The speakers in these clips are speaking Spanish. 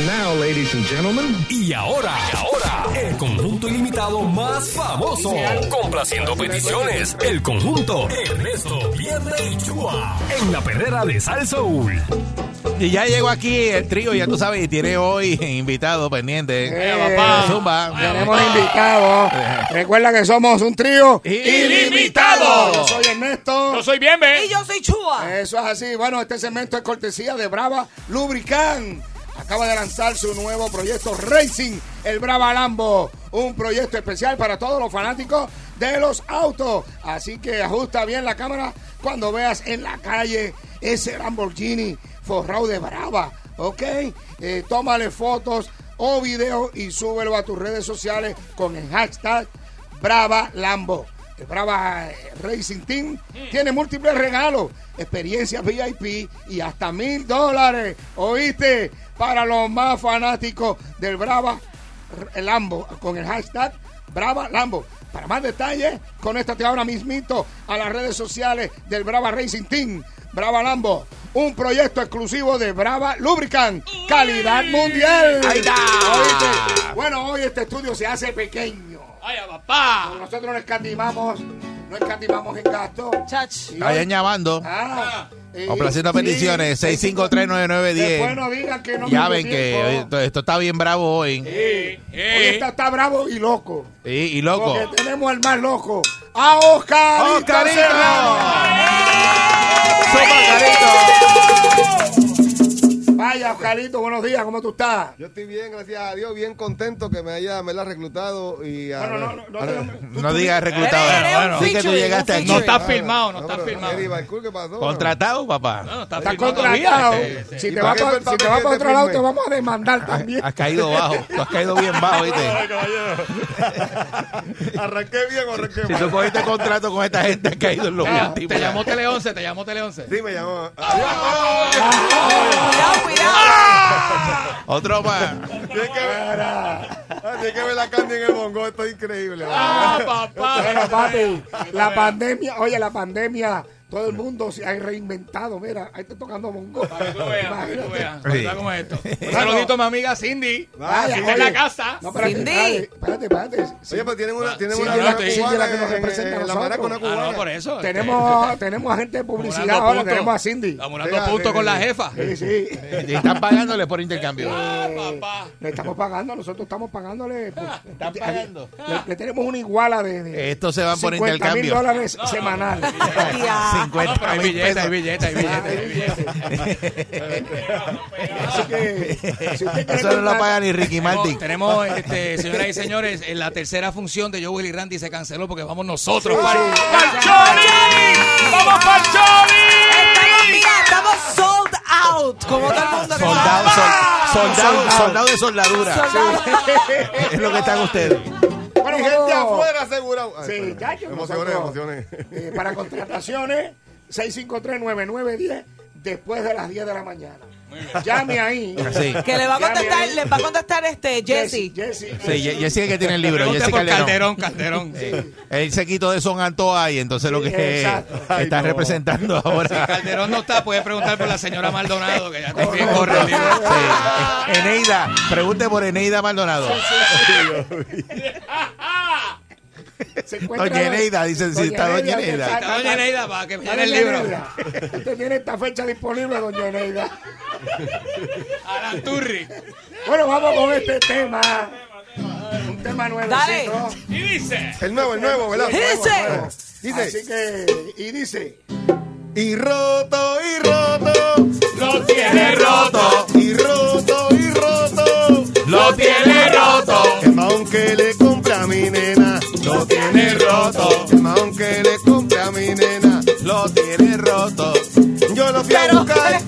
And now, ladies and gentlemen, Y ahora, y ahora, el conjunto ilimitado más famoso. Complaciendo peticiones, el conjunto Ernesto, Viernes y Chua. En la perrera de Sal Soul. Y ya llegó aquí el trío, ya tú sabes, y tiene hoy invitado pendiente. Eh, papá. Zumba. Tenemos invitados. Recuerda que somos un trío Ilimitado. Yo soy Ernesto. Yo soy bien, ¿ves? Y yo soy Chua. Eso es así. Bueno, este segmento es cortesía de Brava Lubricant. Acaba de lanzar su nuevo proyecto Racing, el Brava Lambo. Un proyecto especial para todos los fanáticos de los autos. Así que ajusta bien la cámara cuando veas en la calle ese Lamborghini forrado de Brava. ¿Ok? Eh, tómale fotos o videos y súbelo a tus redes sociales con el hashtag Brava Lambo. El Brava eh, Racing Team tiene múltiples regalos, experiencias VIP y hasta mil dólares. ¿Oíste? Para los más fanáticos del Brava Lambo con el hashtag Brava Lambo. Para más detalles, conéctate ahora mismito a las redes sociales del Brava Racing Team. Brava Lambo, un proyecto exclusivo de Brava Lubricant, calidad mundial. Ahí está. ¿Oíste? Bueno, hoy este estudio se hace pequeño. ¡Ay, papá! Nosotros no escatimamos, no escatimamos en gasto. Chach. Vayan llamando. Ah, y- Complaciendo sí, peticiones, 6539910. Después no digan que no Ya ven que tiempo. esto, esto está bien bravo hoy. Eh, Hoy eh. está, está bravo y loco. Y, y loco. Porque tenemos al más loco. A Oscar. ¡Oscarito! Vaya, Oscarito, buenos días, ¿cómo tú estás? yo estoy bien, gracias a Dios, bien contento que me haya me la reclutado y a- Bueno, no, no, no, a- tenemos- No digas reclutado. Eres- eres un Di que tú llegaste aquí. No está filmado, no está pero, filmado. Eddie Balcour, ¿qué pasó? Contratado, papá. No, no está filmado contratado. Sí, sí. Si ¿Y te vas para si otro lado, te vamos a demandar también. Has caído bajo. Tú has caído bien bajo, ¿viste? ¿Arranqué bien o arranqué Si mal? tú cogiste contrato con esta gente, has caído en lo Ah, último. Te llamó Tele 11, te llamó Tele 11. Sí, me llamó. Cuidado, cuidado. Otro más. Tienes que ver, ah, tienes que ver la candy en el bongo, esto es increíble. ¡Ah, papá! Bueno, papi, la pandemia, oye, la pandemia, todo el mundo se ha reinventado. Mira, ahí está tocando mongo. Para que tú veas, para que tú veas. Sí. ¿Verdad cómo es esto? Un saludito a mi amiga Cindy. Vaya, Cindy en oye. la casa. No, espérate, Cindy. espérate, espérate, espérate. Oye, pues tienen una, tienen una, la- cubana la que nos en- representa en, a la maraca, una Ah, cubana. no, por eso. este, Tenemos, tenemos agente de publicidad ahora, tenemos a Cindy. Acumulando Fíjate, puntos con la jefa. Sí, sí. Y están pagándole por intercambio. ¡Ah, papá! Le estamos pagando, nosotros estamos pagándole. pues, ¿Están pagando? Le, tenemos una iguala de, de Estos se van por 50 mil intercambio. dólares semanal. Ya. 50 No, hay billetes, hay billetes, hay billetes. Así que, si usted quiere Eso no lo paga ni Ricky Martin. Tenemos, este, señoras y señores, en la tercera función de Joel y Randy se canceló porque vamos nosotros Sí, para sí. ¡Pa'l Choli! ¡Vamos para Choli! Estamos, estamos sold out. Como todo el mundo Soldado, va. sol- soldado, soldado de soldadura. Soldado. Es lo que están ustedes. Bueno, Y gente afuera asegurado. Ay, Sí, ya Emociones, emociones. eh, para contrataciones, 653-9910, después de las 10 de la mañana. Llame ahí. Sí. Que le va a contestar, le va a contestar este Jesse. Jesse. Sí, Ye- Jessica que tiene el libro. Por Calderón. Calderón, Calderón. sí. Él se quitó de Son Antoa y entonces lo que Exacto. está Ay, no. representando ahora. Calderón no está, puede preguntar por la señora Maldonado, que ya está bien corriendo. Sí. Eneida, pregunte por Eneida Maldonado. Se encuentra- Doña Eneida, dicen, si está Doña Eneida. está- Está doña Eneida para que me den el libro. Usted tiene esta fecha disponible, doña Eneida. Alan Turri. Bueno, vamos con este tema. Un tema nuevecito. Dale. Y dice... El nuevo, el nuevo, ¿verdad? Dice. Dice, Así que, y dice, y roto, y roto, Lo tiene roto, y roto, el maón que le compré a mi nena, Lo tiene roto. yo lo fui a buscar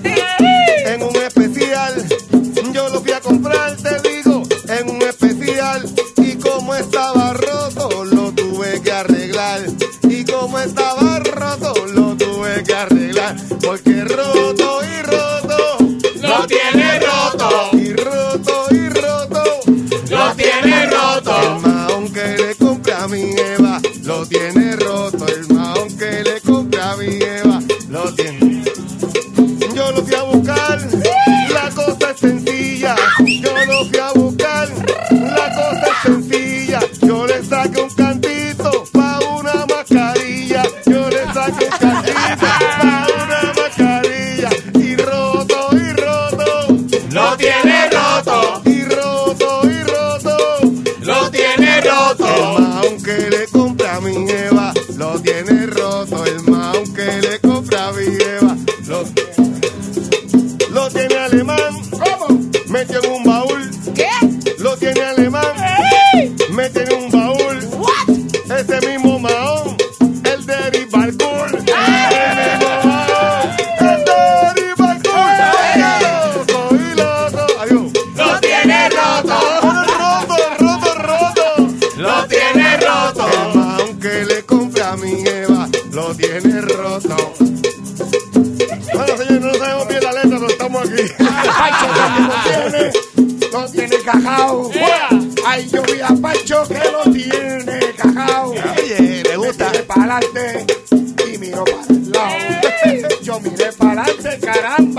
sencilla.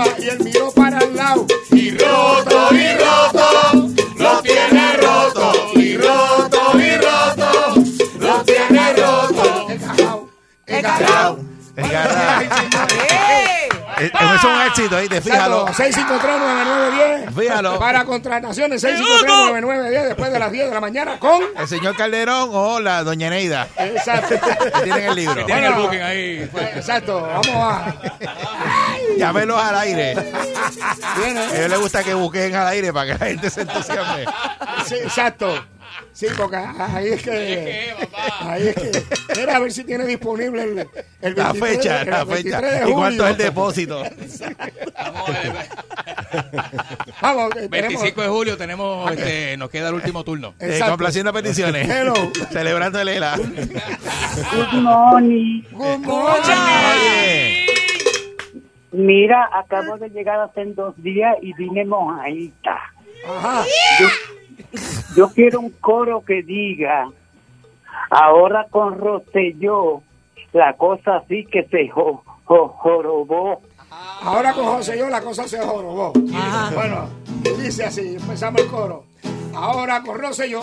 Caramba, y es un éxito, ahí te fíjalo. 653-9910. Fíjalo. Para contrataciones, 653-9910 después de las 10 de la mañana con. El señor Calderón o la doña Neida. Exacto. que tienen el libro. Tienen el booking ahí. Exacto, vamos a. Llámelos al aire. A ellos les gusta que busquen al aire para que la gente se entusiasme. Sí, exacto. Sí, porque ahí es que. Ahí es que. Mira a ver si tiene disponible el, el La 23 fecha, el la 23 fecha. de ¿Y cuánto es el depósito? Vamos a ver. Vamos, que tenemos- 25 de julio tenemos, este, nos queda el último turno. Eh, complaciendo peticiones. Hello. Celebrando el ELA. Good morning. Good morning. Oye, Mira, acabo de llegar hace dos días y vine mojadita. Ajá. Yo, yo quiero un coro que diga, ahora con Rosselló, la cosa sí que se jo, jo- jorobó. Ahora con José yo la cosa se jorobó. Bueno, y dice así, empezamos el coro. Ahora con Rosselló,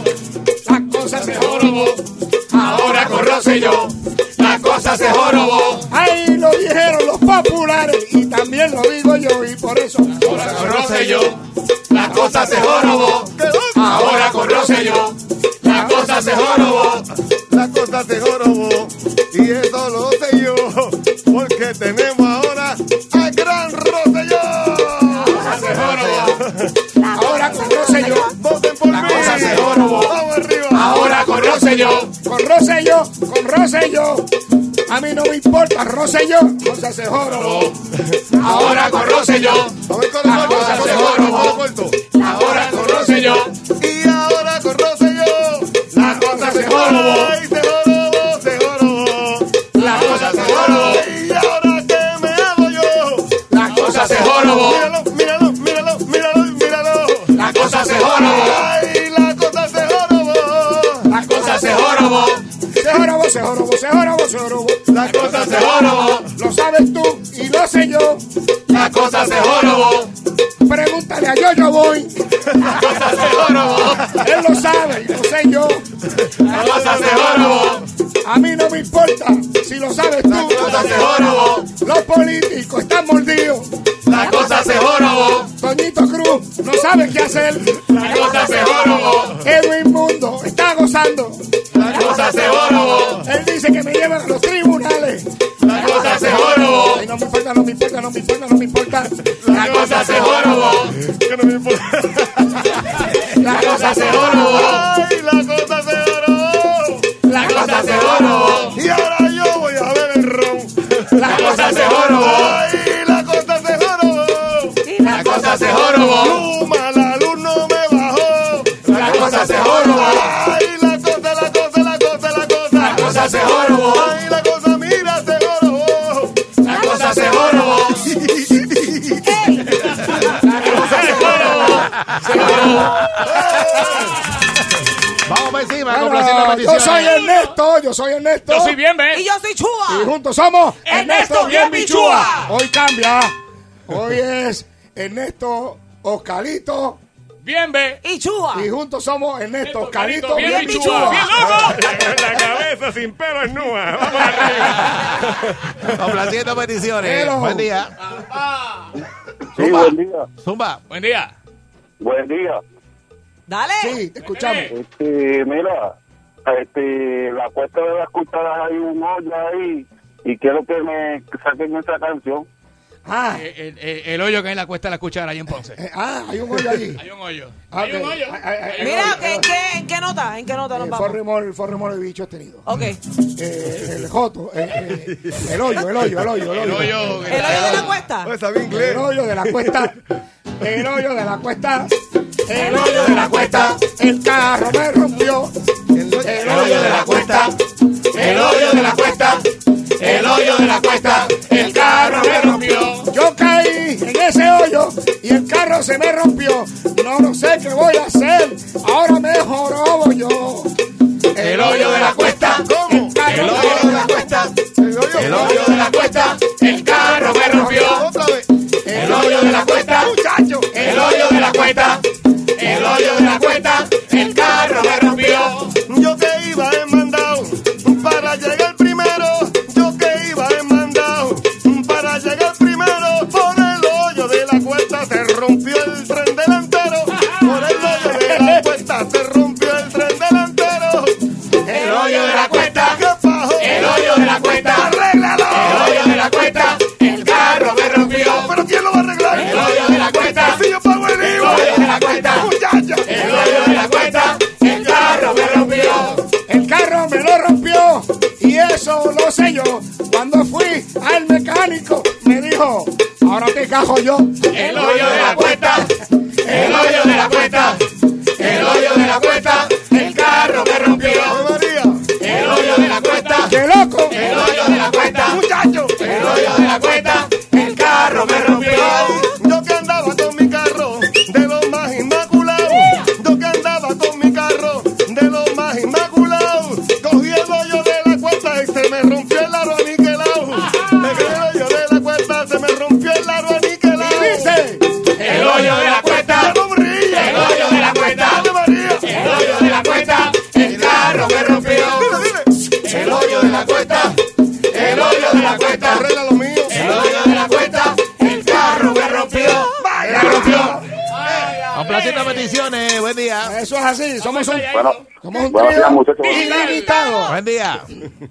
la cosa se jorobó. ahora con Rosselló, la cosa se jorobó. Ahí lo dijeron los populares y también lo digo yo y por eso. Ahora con Rosselló, la cosa se jorobó. Ahora con Rosselló, la cosa se jorobó. La cosa se jorobó y eso lo sé yo porque tenemos ahora al gran Rosselló. Se jorobó. Ahora con Rosselló, Voten por La mí. cosa se jorobó. Vamos arriba. Ahora con Rosselló, con Rosselló, con Rosselló. A mí no me importa, Rosselló, cosa se jorobó. ahora con La cosa se jorobó. ahora con Rosselló, Y ahora sabe qué hacer. La cosa se jorobó. Edwin Mundo está gozando. La cosa se jorobó. Él dice que me llevan a los tribunales. La cosa se jorobó. Ay, no me importa, no me importa, no me importa, no me importa. La cosa se jorobó. Que no me importa. La cosa se jorobó. Ay, la cosa se jorobó. La cosa se jorobó. Y ahora yo voy a ver el ron. La cosa se jorobó. Vamos por encima, Bueno, yo soy Ernesto, yo soy Ernesto. Yo soy bien, ¿ves? Y yo soy Y Chua. juntos somos Ernesto Bien Bichúa. Hoy cambia. Hoy es Ernesto Oscalito. Bien, ¿ves? Y Chua. Y juntos somos Ernesto Oscalito bien Bien bichúa. Bien loco. La cabeza sin pelo es nua. Vamos arriba. Complaciendo peticiones. Buen día. Sí, buen día. Zumba. Buen día. Buen día. Dale. Sí, te escuchamos. Este, mira, este, la cuesta de las cucharas hay un hoyo ahí y quiero que me saquen esa canción. Ah, El, el- el- el hoyo que hay en la cuesta de la cuchara ahí en Ponce. eh, ah, hay un hoyo allí. Hay un hoyo. Ah, Hay un hoyo. Hay Mira. ¿en qué, ¿en qué nota? ¿En qué nota nos Eh, vamos? Forremol de bichos tenido. Ok. Eh, el Joto, eh, eh, el hoyo, el hoyo, el hoyo, el El hoyo. ¿El hoyo de la cuesta? Está bien inglés. El hoyo de la cuesta, el hoyo de la cuesta, el hoyo de la cuesta, el carro me rompió, El hoyo- de la cuesta, el hoyo de la cuesta, el hoyo de la cuesta, el carro me rompió. Yo caí en ese hoyo y el carro se me rompió. No, no sé qué voy a hacer, ahora me jorobo yo. El hoyo de la cuesta, ¿Cómo? el hoyo de la cuesta, el hoyo de la cuesta, el carro me rompió. Hoyo Cuando fui al mecánico me dijo, ahora te cajo yo. El hoyo de la cuesta, somos un, Bueno, somos un buenos días, muchachos. ilimitado. Buen día.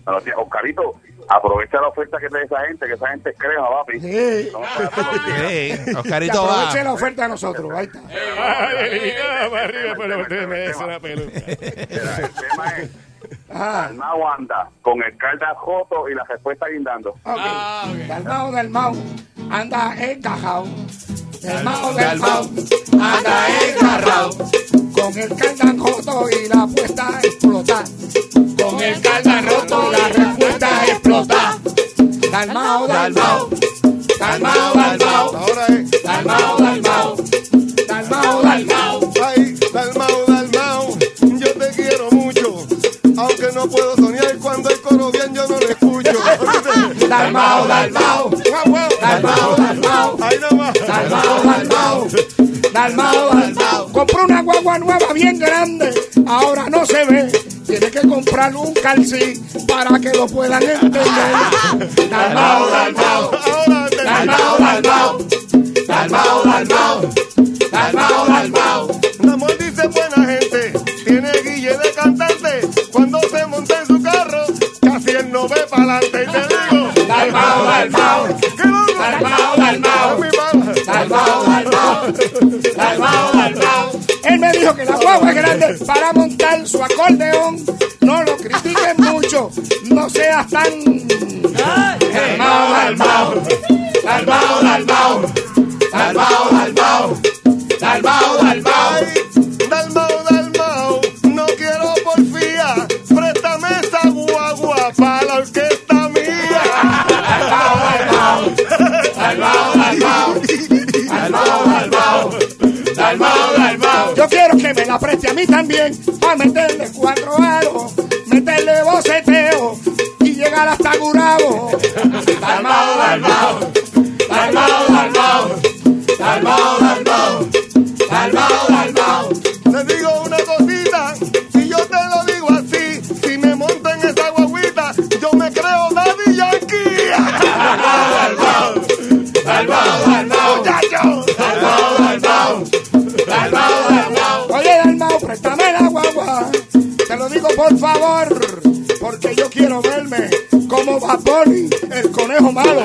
buenos días, Oscarito. Aprovecha la oferta que te da esa gente, que esa gente es crema, papi. Sí, No, Oscarito aproveche va. la oferta de nosotros. Ahí está. Mira, el tema es, Ajá. Dalmao anda con el calda joto y la respuesta guindando. Ok. Del mao del mao anda encajado. Del mao del mao anda encarrado. Con el caldan roto y la puesta a explotar. Con el caldan roto y la respuesta a explotar. Del mao del mao. Del mao del mao. Ahora es. Del mao del mao. Del mao del mao. Ay, Dalmao, Dalmao, yo te quiero mucho. Aunque no puedo soñar cuando el coro bien yo no lo escucho. Dalmao, dalmao. Dalmao, dalmao. Dalmao, dalmao. Compró una guagua nueva bien grande. Ahora no se ve. Tiene que comprar un calcí para que lo puedan entender. Dalmao, dalmao. Dalmao, dalmao. Dalmao, dalmao. Dalmao, dalmao. Ramón dice buena gente, tiene guille de cantante. Cuando se monta en su carro, casi él no ve para adelante. Y te digo, Dalmao, dalmao. Dalmao, dalmao. Mala. Dalmao, dalmao. Él me dijo que la guagua es grande para montar su acordeón. No lo critiquen mucho, no seas tan. Dalmao, dalmao. Dalmao, dalmao. Dalmao, a mí también, para meterle cuatro aros, meterle boceteo y llegar hasta Gurabo. Dalmao. Dalmao, por favor, porque yo quiero verme como Baboni, el conejo malo.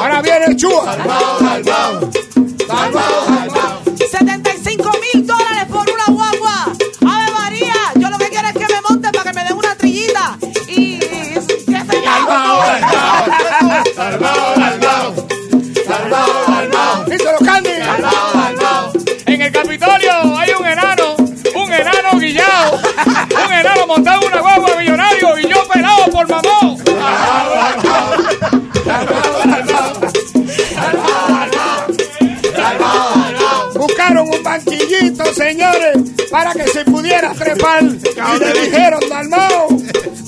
Ahora viene Chua. Señores, para que se pudiera trepar. Y le dijeron, Dalmao,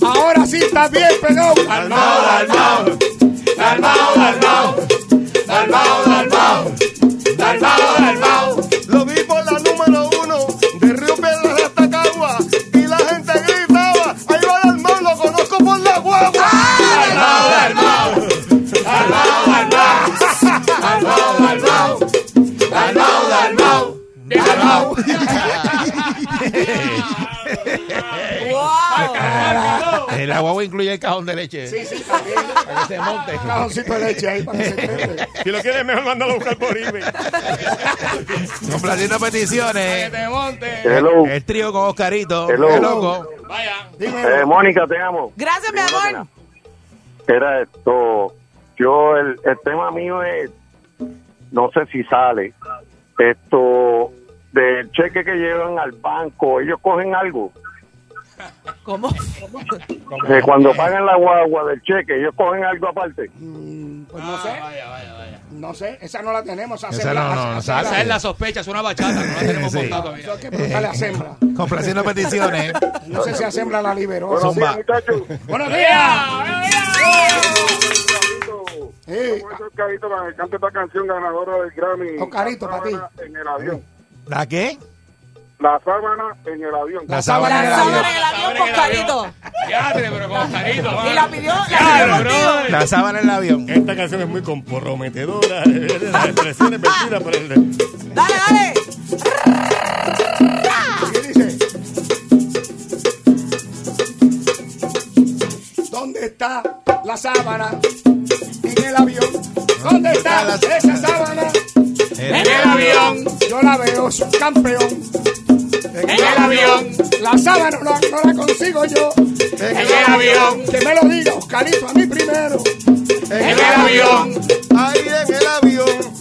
ahora sí está bien pegado. Lo ¡Wow! El agua incluye el cajón de leche. Sí, sí, también. Para que se monte. Un cajoncito de leche ahí para que se. Si lo quieres, mejor mándalo a buscar por eBay. Complaciendo Que peticiones. te monte. Hello. El trío con Oscarito. Hello. Qué loco. Vaya. Eh, Mónica, te amo. Gracias, mi amor. Era esto. Yo, el, el tema mío es, no sé si sale, esto, del cheque que llevan al banco, ellos cogen algo. ¿Cómo? Que cuando pagan la guagua del cheque, ellos cogen algo aparte. Pues no sé, Vaya, vaya, vaya. no sé, esa no la tenemos. a Esa sembra- no, no, sembra. Es la sospecha, es una bachata, no la tenemos Sí. montada todavía. Eso hay que preguntarle a Sembra. Complaciendo peticiones. No sé si a Sembra la liberó. Buenos Zumba. días, muchachos. Buenos días. Sí. Oscarito para que cante esta canción ganadora del Grammy. Oscarito, La pa' ti. sábana En el avión. ¿La qué? La sábana en el avión. La sábana en el La avión. sábana en el avión con Carito. Ya, pero con Oscarito. Y la pidió, la Ya, pidió. La sábana en el avión. Esta canción es muy comprometedora. Las expresiones vertidas por el. Dale, dale. ¿Qué dice? ¿Dónde está la sábana en el avión? ¿Dónde está esa sábana? En el avión, Yo la veo, soy campeón. Avión, La sábana no, no la consigo yo. en el avión, Que me lo diga Oscarito a mí primero. en el avión, Ahí en el avión,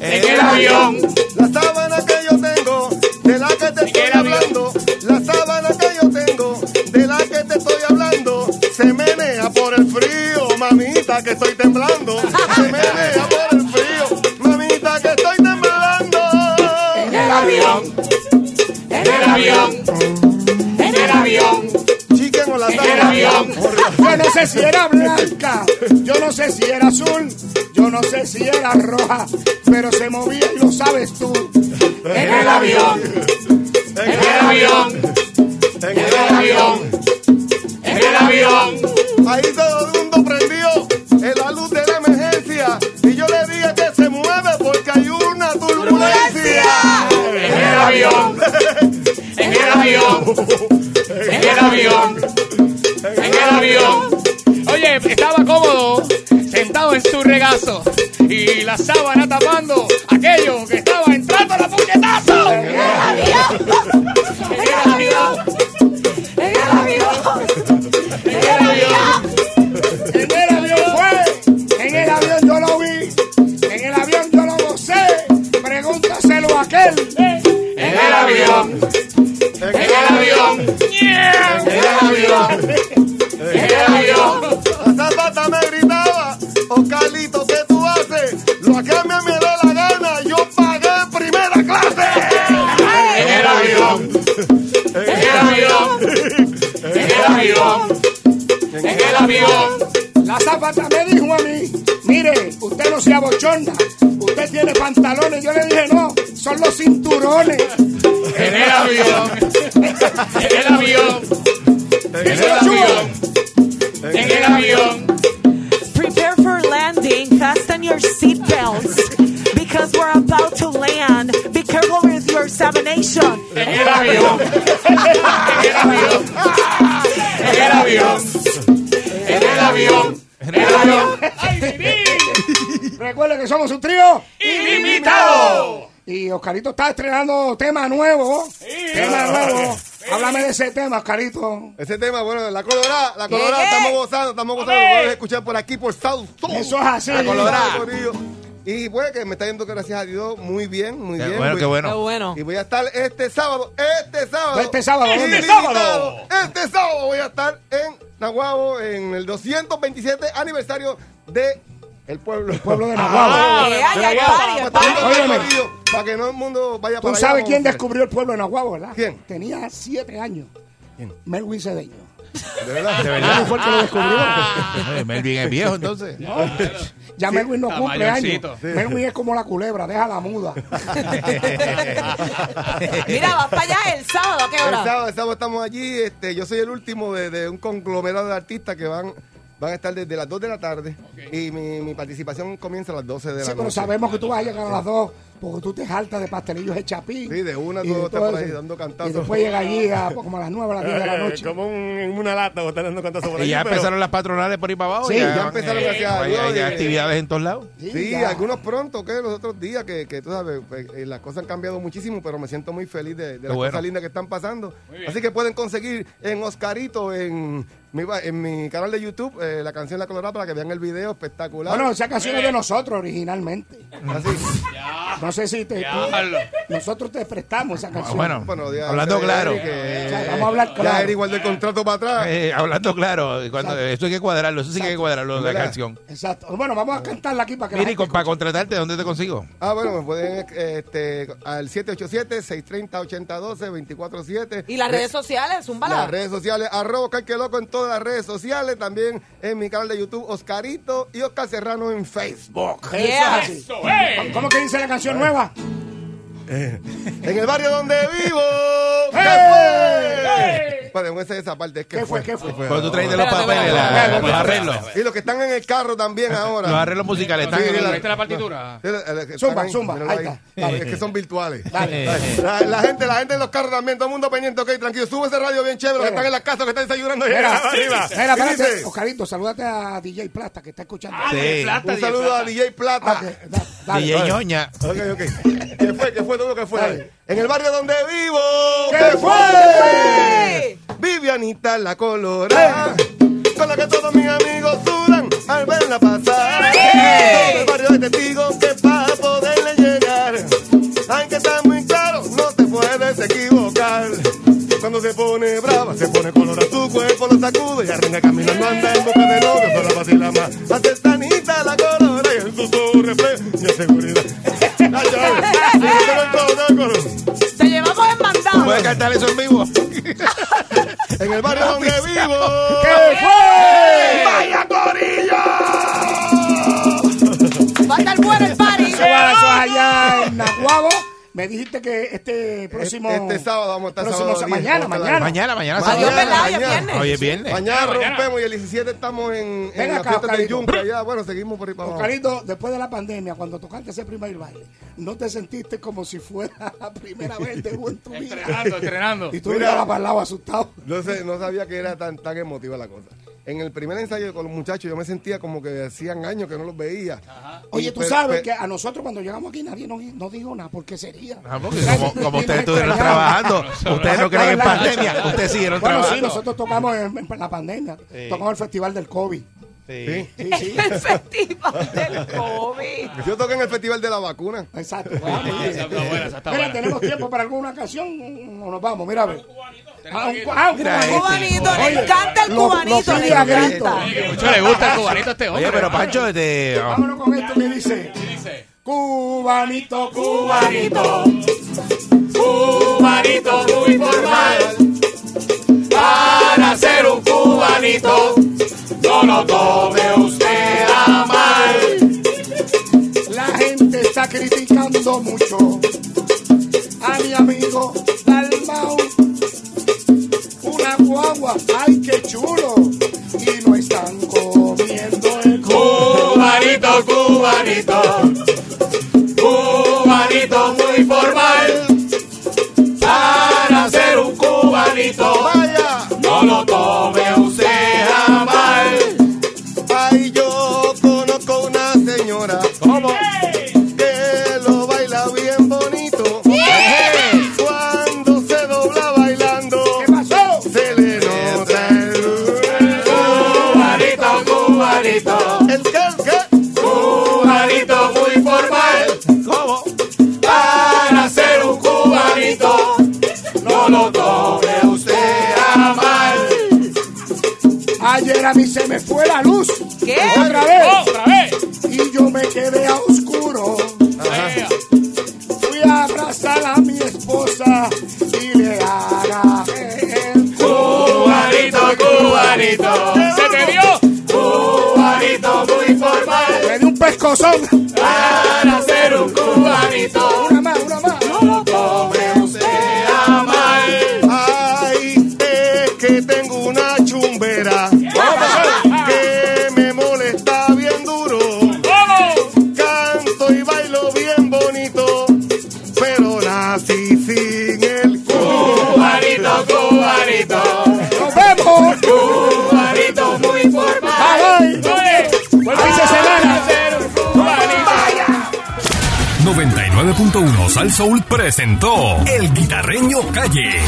en el avión. la sábana que yo tengo, de la que te estoy hablando, la sábana que yo tengo, de la que te estoy hablando, se menea por el frío, mamita que estoy temblando, Yo no sé si era blanca, yo no sé si era azul, yo no sé si era roja, pero se movía y lo sabes tú. en el avión, en el avión, En en el avión, en el avión. Ahí todo el mundo prendió la sábana tapando aquello que estaba no usted tiene pantalones. Yo le dije, no, son los cinturones. En el avión, en el avión, en el avión, en el avión. Prepare for landing. Fasten your seatbelts because we're about to land. Be careful with your examination. En el avión, Recuerden que somos un trío ¡Ilimitado! Y Oscarito está estrenando tema nuevo. Tema nuevo. Háblame de ese tema, Oscarito. Ese tema, bueno, la colorada, la ¿Qué, colorada, qué? estamos gozando, estamos gozando, lo puedes escuchar por aquí, por South Soul. Eso es así. La colorada. Y bueno, que me está yendo, gracias a Dios, muy bien, muy Qué bien. bueno, qué Qué bueno. bueno. Y voy a estar este sábado, este sábado. Este sábado, ¿dónde? ilimitado, Este sábado voy a estar en Nahuabo en el 227 aniversario de el pueblo. Pueblo de el party. Óyeme. Para que no el mundo vaya Tú para sabes allá, quién descubrió el pueblo de Nahuatl, ¿verdad? ¿Quién? Tenía siete años. Melwin Cedeño. De verdad. De Él verdad. fue el que lo descubrió. Eh, Melvin es viejo, entonces. Ya Melwin no está cumple años. mayorcito. Melwin es como la culebra, déjala muda. Mira, vas para allá el sábado, ¿a qué El hora? sábado, el sábado estamos allí. Este, yo soy el último de, de un conglomerado de artistas que van, van a estar desde las 2 de la tarde. Y mi, mi participación comienza a las 12 de la Sí, noche. pero sabemos que tú vas a llegar a las dos porque tú te jaltas de pastelillos de chapín. Sí, de una, y dos, de está todo por ahí dando cantazos. Y después llega allí a, como a las nueve, a las diez de la noche. Como un- en una lata, o están dando cantazos por Y ahí. ya pero- empezaron las patronales por ahí para abajo. Sí, ya empezaron, gracias a hay, Dios, hay y- actividades en todos lados. Sí, ya. algunos pronto, que los otros días, que, que tú sabes, pues, eh, las cosas han cambiado muchísimo, pero me siento muy feliz de, de las bueno. cosas lindas que están pasando. Así que pueden conseguir en Oscarito, en mi, en mi canal de YouTube, eh, la canción La Colorada para que vean el video espectacular. Bueno, esa canción es de nosotros originalmente. Así. No sé si te, tú- Diablo. nosotros te prestamos esa canción. Bueno, Bueno, ya- hablando ya- claro. que- O sea, vamos a hablar Ya claro. Eric guardó el contrato para atrás. Eh, hablando claro, cuando, esto hay que cuadrarlo, eso sí que hay que cuadrarlo, la canción. Exacto. Bueno, vamos a cantarla aquí para que con- para contratarte, ¿dónde te consigo? Ah, bueno, me pueden este, al 787-630-8012-247. ¿Y las redes sociales? Un Las redes sociales, arroba Que Loco en todas las redes sociales, también en mi canal de YouTube, Oscarito y Oscar Serrano en Facebook. Eso es así. Eso, eh. ¿Cómo- ¿Cómo que dice la canción nueva? En el barrio donde vivo. ¿Qué fue? Espérate, esa, esa parte es que ¿Qué fue? ¿Qué fue? Cuando tú los papeles, espérate, la- espérate, los arreglos. Y los que están en el carro también ahora. Los arreglos musicales están Sí, en la- ¿Viste la partitura? Sí, Zumba, están ahí, zumba, míralo ahí ahí. está. Dale. Es que son virtuales. Dale. La, la gente, la gente en los carros también, todo el mundo pendiente, ok, tranquilo. Sube ese radio bien chévere, los que están en las casas, que están desayunando. Mira, arriba. mira, ¿Qué espérate, dice? Oscarito, salúdate a DJ Plata que está escuchando. Sí. Un saludo a DJ Plata. Ah, ok, da- dale. DJ Ñoña. Ok, ok. ¿Qué fue? ¿Qué fue todo lo que fue? Dale. En el barrio donde vivo. ¿Qué fue? Vivianita la colorada. Con la que todos mis amigos sudan al verla pasar. Todo el barrio de testigos que para poderle llegar. Hay que estar muy claro, no te puedes equivocar. Cuando se pone brava, se pone color a su cuerpo, lo sacude y arranca caminando, anda en boca de novio, solo vacila más. Hace sanita la colora y en su mandado. ¿Puedes cantar eso en vivo? En el barrio donde Me dijiste que este próximo. Este sábado vamos a estar próximo sábado sa- 10, mañana, la mañana. Mañana, mañana. Adiós, es mañana. viernes. Hoy es viernes. Mañana Mañana. rompemos y el 17 estamos en, en la acá, fiesta del. Yunque. Allá, bueno, seguimos por ahí para abajo. Oscarito, después de la pandemia, cuando tocaste ese primer baile, ¿no te sentiste como si fuera la primera vez de en tu vida? Entrenando, entrenando. Y tú Mira. mirabas para el lado asustado. No, sé, no sabía que era tan, tan emotiva la cosa. En el primer ensayo con los muchachos yo me sentía como que hacían años que no los veía. Oye, Y tú pe- sabes pe- que a nosotros cuando llegamos aquí nadie nos, nos dijo nada, porque sería. Ah, porque como, como ustedes estuvieron trabajando, ustedes no creen en pandemia, ustedes siguieron Bueno, sí, trabajando. nosotros tocamos en, en la pandemia. Tocamos el festival del COVID. Sí. Sí, sí. El festival del COVID. Yo toqué en el festival de la vacuna. Exacto. Bueno, muy bien. Esa está buena, esa está Mira, buena. ¿tenemos tiempo para alguna canción o nos vamos? Mira, a ver. Ah, un, ah, un Mira, cubanito. Cubanito, le encanta el lo- lo cubanito, le encanta. Mucho le gusta el cubanito a este hombre. Oye, pero Pancho, este, oh, Vámonos con esto que dice. Dice, Cubanito, cubanito. Cubanito muy formal. Para ser un cubanito, no lo tome usted a mal. La gente está criticando mucho a mi amigo Dalmau. Guagua, ay qué chulo. Y no están comiendo el Cubanito, cubanito. Cubanito muy formal. mí se me fue la luz. ¿Qué? Otra vez. Otra vez. Y yo me quedé a El Soul presentó El Guitarreño Calle.